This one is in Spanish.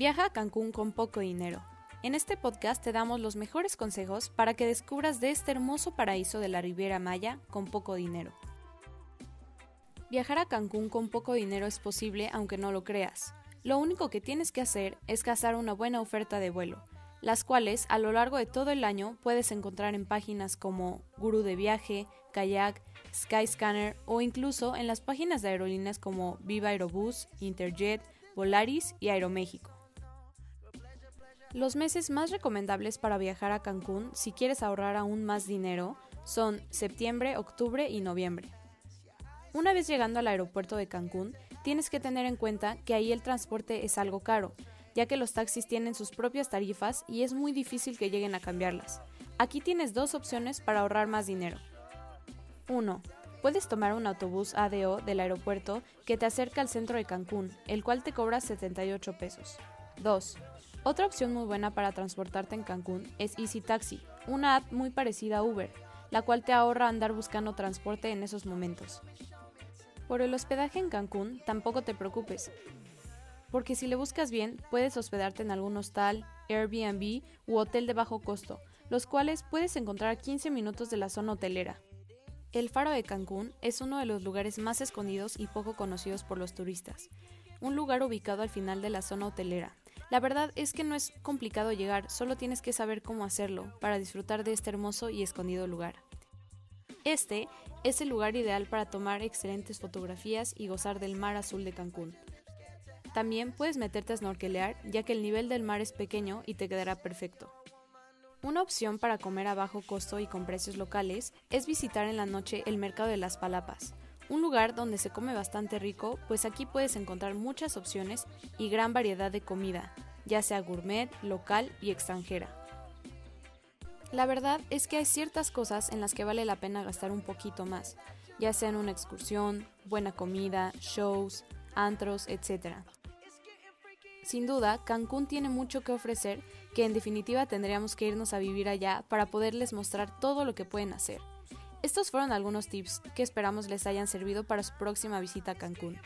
Viaja a Cancún con poco dinero. En este podcast te damos los mejores consejos para que descubras de este hermoso paraíso de la Riviera Maya con poco dinero. Viajar a Cancún con poco dinero es posible aunque no lo creas. Lo único que tienes que hacer es cazar una buena oferta de vuelo, las cuales a lo largo de todo el año puedes encontrar en páginas como Guru de Viaje, Kayak, Skyscanner o incluso en las páginas de aerolíneas como Viva Aerobús, Interjet, Volaris y Aeroméxico. Los meses más recomendables para viajar a Cancún si quieres ahorrar aún más dinero son septiembre, octubre y noviembre. Una vez llegando al aeropuerto de Cancún, tienes que tener en cuenta que ahí el transporte es algo caro, ya que los taxis tienen sus propias tarifas y es muy difícil que lleguen a cambiarlas. Aquí tienes dos opciones para ahorrar más dinero. 1. Puedes tomar un autobús ADO del aeropuerto que te acerca al centro de Cancún, el cual te cobra 78 pesos. 2. Otra opción muy buena para transportarte en Cancún es Easy Taxi, una app muy parecida a Uber, la cual te ahorra andar buscando transporte en esos momentos. Por el hospedaje en Cancún tampoco te preocupes, porque si le buscas bien puedes hospedarte en algún hostal, Airbnb u hotel de bajo costo, los cuales puedes encontrar a 15 minutos de la zona hotelera. El Faro de Cancún es uno de los lugares más escondidos y poco conocidos por los turistas, un lugar ubicado al final de la zona hotelera, la verdad es que no es complicado llegar, solo tienes que saber cómo hacerlo para disfrutar de este hermoso y escondido lugar. Este es el lugar ideal para tomar excelentes fotografías y gozar del mar azul de Cancún. También puedes meterte a snorkelear ya que el nivel del mar es pequeño y te quedará perfecto. Una opción para comer a bajo costo y con precios locales es visitar en la noche el mercado de las palapas, un lugar donde se come bastante rico, pues aquí puedes encontrar muchas opciones y gran variedad de comida, ya sea gourmet, local y extranjera. La verdad es que hay ciertas cosas en las que vale la pena gastar un poquito más, ya sea en una excursión, buena comida, shows, antros, etc. Sin duda, Cancún tiene mucho que ofrecer que en definitiva tendríamos que irnos a vivir allá para poderles mostrar todo lo que pueden hacer. Estos fueron algunos tips que esperamos les hayan servido para su próxima visita a Cancún.